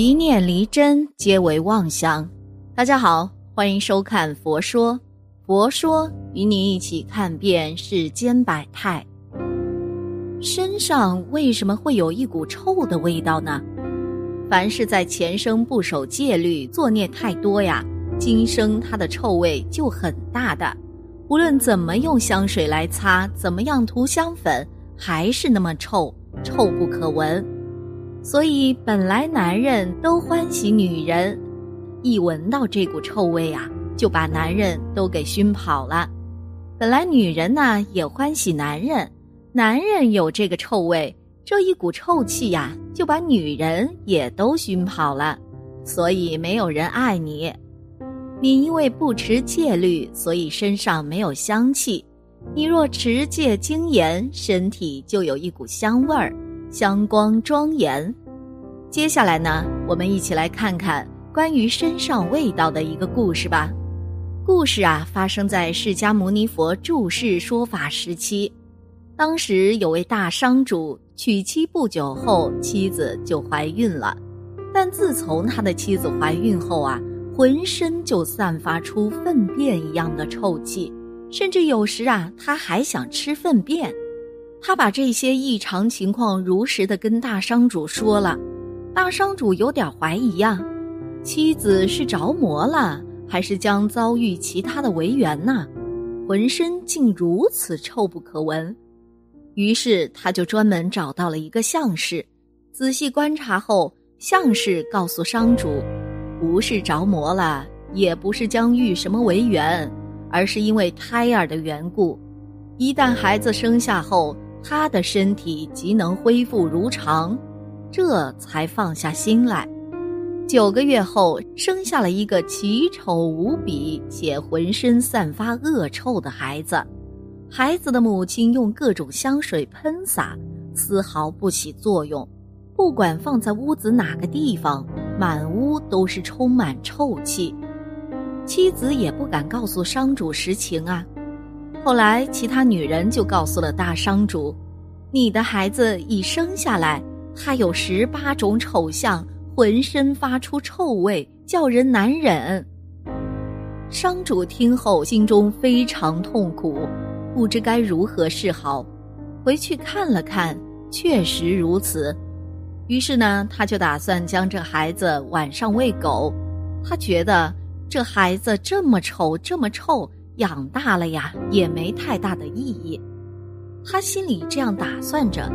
一念离真，皆为妄想。大家好，欢迎收看《佛说》，佛说与你一起看遍世间百态。身上为什么会有一股臭的味道呢？凡是在前生不守戒律、作孽太多呀，今生它的臭味就很大的。无论怎么用香水来擦，怎么样涂香粉，还是那么臭，臭不可闻。所以，本来男人都欢喜女人，一闻到这股臭味啊，就把男人都给熏跑了。本来女人呢也欢喜男人，男人有这个臭味，这一股臭气呀，就把女人也都熏跑了。所以没有人爱你。你因为不持戒律，所以身上没有香气。你若持戒精严，身体就有一股香味儿。香光庄严。接下来呢，我们一起来看看关于身上味道的一个故事吧。故事啊，发生在释迦牟尼佛住世说法时期。当时有位大商主娶妻不久后，妻子就怀孕了。但自从他的妻子怀孕后啊，浑身就散发出粪便一样的臭气，甚至有时啊，他还想吃粪便。他把这些异常情况如实的跟大商主说了，大商主有点怀疑呀，妻子是着魔了，还是将遭遇其他的违缘呢？浑身竟如此臭不可闻。于是他就专门找到了一个相士，仔细观察后，相士告诉商主，不是着魔了，也不是将遇什么违缘，而是因为胎儿的缘故，一旦孩子生下后。他的身体即能恢复如常，这才放下心来。九个月后，生下了一个奇丑无比且浑身散发恶臭的孩子。孩子的母亲用各种香水喷洒，丝毫不起作用。不管放在屋子哪个地方，满屋都是充满臭气。妻子也不敢告诉商主实情啊。后来，其他女人就告诉了大商主：“你的孩子一生下来，他有十八种丑相，浑身发出臭味，叫人难忍。”商主听后心中非常痛苦，不知该如何是好。回去看了看，确实如此。于是呢，他就打算将这孩子晚上喂狗。他觉得这孩子这么丑，这么臭。养大了呀，也没太大的意义。他心里这样打算着，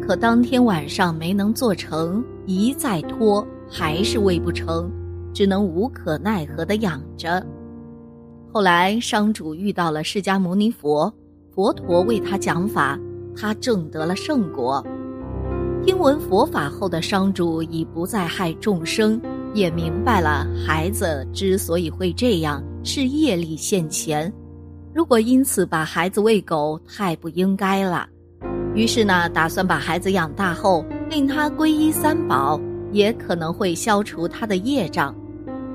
可当天晚上没能做成，一再拖，还是喂不成，只能无可奈何的养着。后来商主遇到了释迦牟尼佛，佛陀为他讲法，他证得了圣果。听闻佛法后的商主已不再害众生。也明白了，孩子之所以会这样，是业力现前。如果因此把孩子喂狗，太不应该了。于是呢，打算把孩子养大后，令他皈依三宝，也可能会消除他的业障。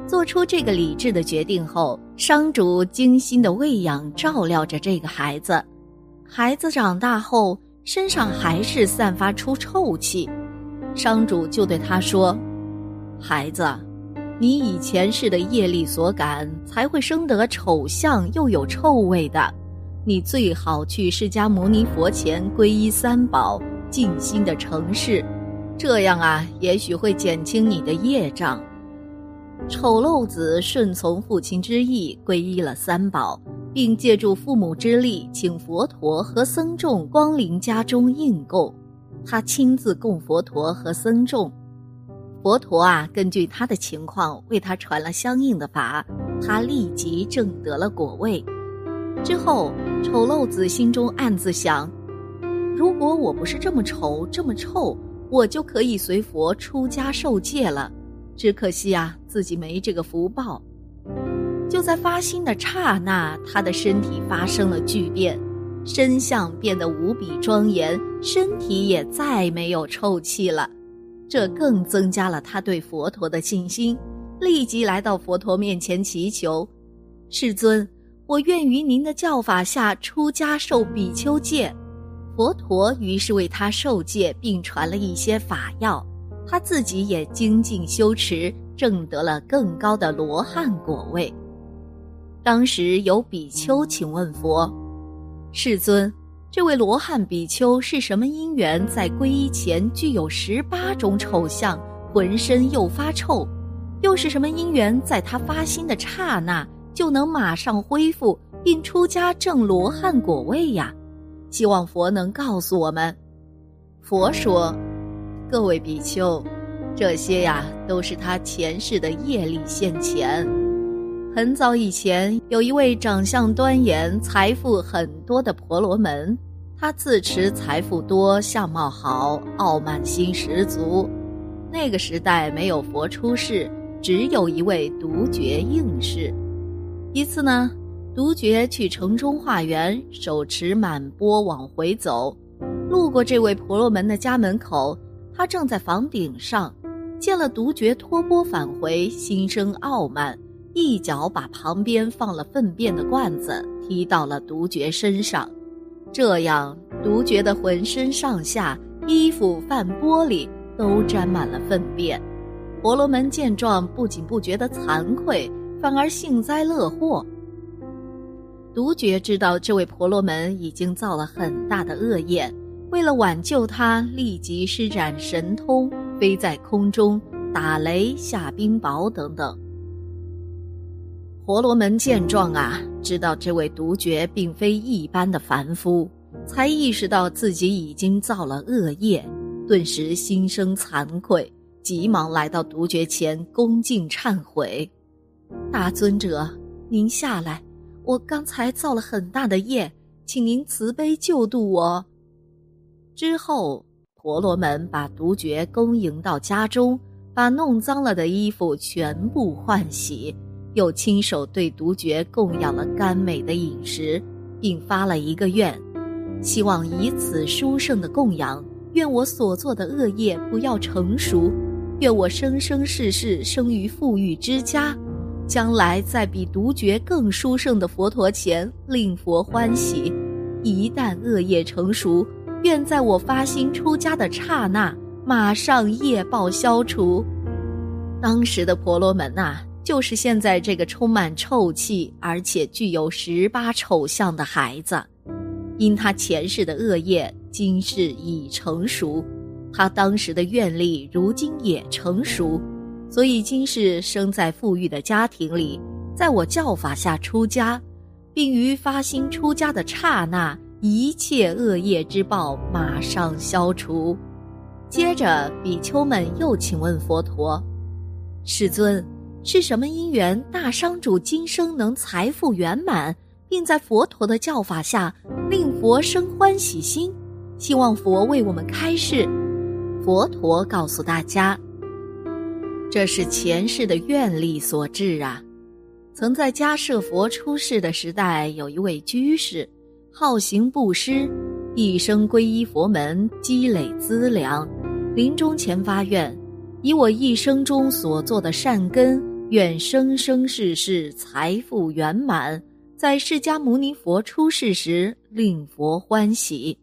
做出这个理智的决定后，商主精心的喂养、照料着这个孩子。孩子长大后，身上还是散发出臭气，商主就对他说。孩子，你以前世的业力所感，才会生得丑相又有臭味的。你最好去释迦牟尼佛前皈依三宝，静心的成事，这样啊，也许会减轻你的业障。丑陋子顺从父亲之意，皈依了三宝，并借助父母之力，请佛陀和僧众光临家中应供。他亲自供佛陀和僧众。佛陀啊，根据他的情况为他传了相应的法，他立即证得了果位。之后，丑陋子心中暗自想：如果我不是这么丑、这么臭，我就可以随佛出家受戒了。只可惜啊，自己没这个福报。就在发心的刹那，他的身体发生了巨变，身相变得无比庄严，身体也再没有臭气了。这更增加了他对佛陀的信心，立即来到佛陀面前祈求：“世尊，我愿于您的教法下出家受比丘戒。”佛陀于是为他受戒，并传了一些法药。他自己也精进修持，证得了更高的罗汉果位。当时有比丘请问佛：“世尊，这位罗汉比丘是什么因缘，在皈依前具有十八种丑相，浑身又发臭？又是什么因缘，在他发心的刹那就能马上恢复，并出家证罗汉果位呀？希望佛能告诉我们。”佛说：“各位比丘，这些呀，都是他前世的业力现前。”很早以前，有一位长相端严、财富很多的婆罗门，他自持财富多、相貌好、傲慢心十足。那个时代没有佛出世，只有一位独觉应世。一次呢，独觉去城中化缘，手持满钵往回走，路过这位婆罗门的家门口，他正在房顶上，见了独觉托钵返回，心生傲慢。一脚把旁边放了粪便的罐子踢到了独觉身上，这样独觉的浑身上下、衣服、饭玻璃都沾满了粪便。婆罗门见状，不仅不觉得惭愧，反而幸灾乐祸。独觉知道这位婆罗门已经造了很大的恶业，为了挽救他，立即施展神通，飞在空中打雷、下冰雹等等。婆罗门见状啊，知道这位独觉并非一般的凡夫，才意识到自己已经造了恶业，顿时心生惭愧，急忙来到独觉前恭敬忏悔：“大尊者，您下来，我刚才造了很大的业，请您慈悲救度我。”之后，婆罗门把独觉恭迎到家中，把弄脏了的衣服全部换洗。又亲手对独觉供养了甘美的饮食，并发了一个愿，希望以此殊胜的供养，愿我所做的恶业不要成熟，愿我生生世世生于富裕之家，将来在比独觉更殊胜的佛陀前令佛欢喜。一旦恶业成熟，愿在我发心出家的刹那，马上业报消除。当时的婆罗门呐。就是现在这个充满臭气，而且具有十八丑相的孩子，因他前世的恶业，今世已成熟，他当时的愿力如今也成熟，所以今世生在富裕的家庭里，在我教法下出家，并于发心出家的刹那，一切恶业之报马上消除。接着，比丘们又请问佛陀：“世尊。”是什么因缘，大商主今生能财富圆满，并在佛陀的教法下令佛生欢喜心？希望佛为我们开示。佛陀告诉大家，这是前世的愿力所致啊。曾在迦舍佛出世的时代，有一位居士，好行布施，一生皈依佛门，积累资粮，临终前发愿，以我一生中所做的善根。愿生生世世财富圆满，在释迦牟尼佛出世时令佛欢喜。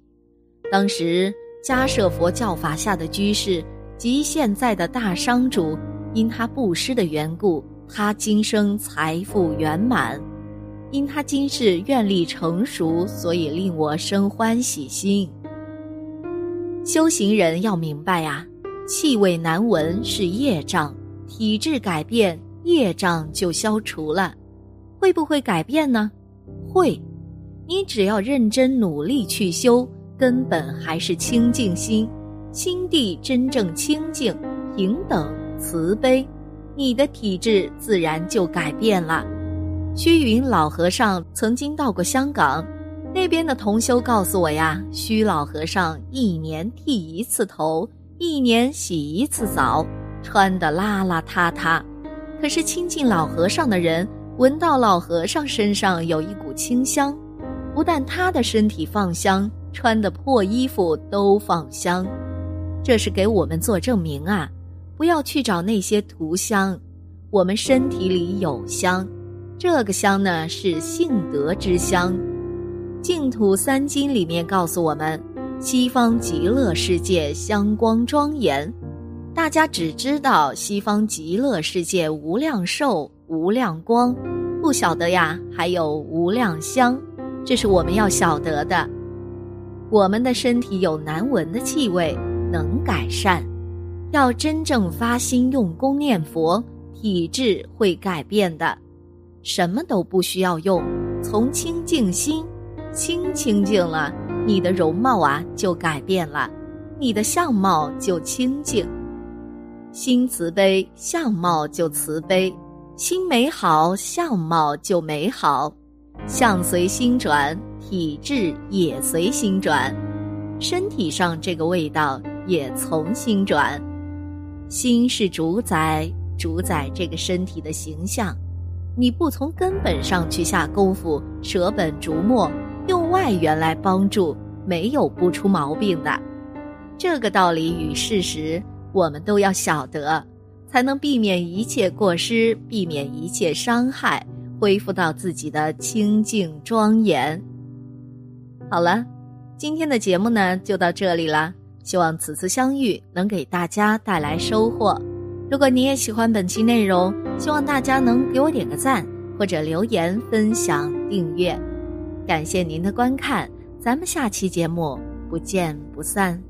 当时迦舍佛教法下的居士及现在的大商主，因他布施的缘故，他今生财富圆满；因他今世愿力成熟，所以令我生欢喜心。修行人要明白呀，气味难闻是业障，体质改变。业障就消除了，会不会改变呢？会，你只要认真努力去修，根本还是清净心，心地真正清净、平等、慈悲，你的体质自然就改变了。虚云老和尚曾经到过香港，那边的同修告诉我呀，虚老和尚一年剃一次头，一年洗一次澡，穿得邋邋遢遢。可是亲近老和尚的人闻到老和尚身上有一股清香，不但他的身体放香，穿的破衣服都放香，这是给我们做证明啊！不要去找那些涂香，我们身体里有香，这个香呢是性德之香。净土三经里面告诉我们，西方极乐世界香光庄严。大家只知道西方极乐世界无量寿、无量光，不晓得呀，还有无量香，这是我们要晓得的。我们的身体有难闻的气味，能改善。要真正发心用功念佛，体质会改变的。什么都不需要用，从清净心，清清净了，你的容貌啊就改变了，你的相貌就清净。心慈悲，相貌就慈悲；心美好，相貌就美好。相随心转，体质也随心转，身体上这个味道也从心转。心是主宰，主宰这个身体的形象。你不从根本上去下功夫，舍本逐末，用外援来帮助，没有不出毛病的。这个道理与事实，我们都要晓得，才能避免一切过失，避免一切伤害，恢复到自己的清净庄严。好了，今天的节目呢，就到这里了。希望此次相遇能给大家带来收获。如果你也喜欢本期内容，希望大家能给我点个赞，或者留言、分享、订阅。感谢您的观看，咱们下期节目不见不散。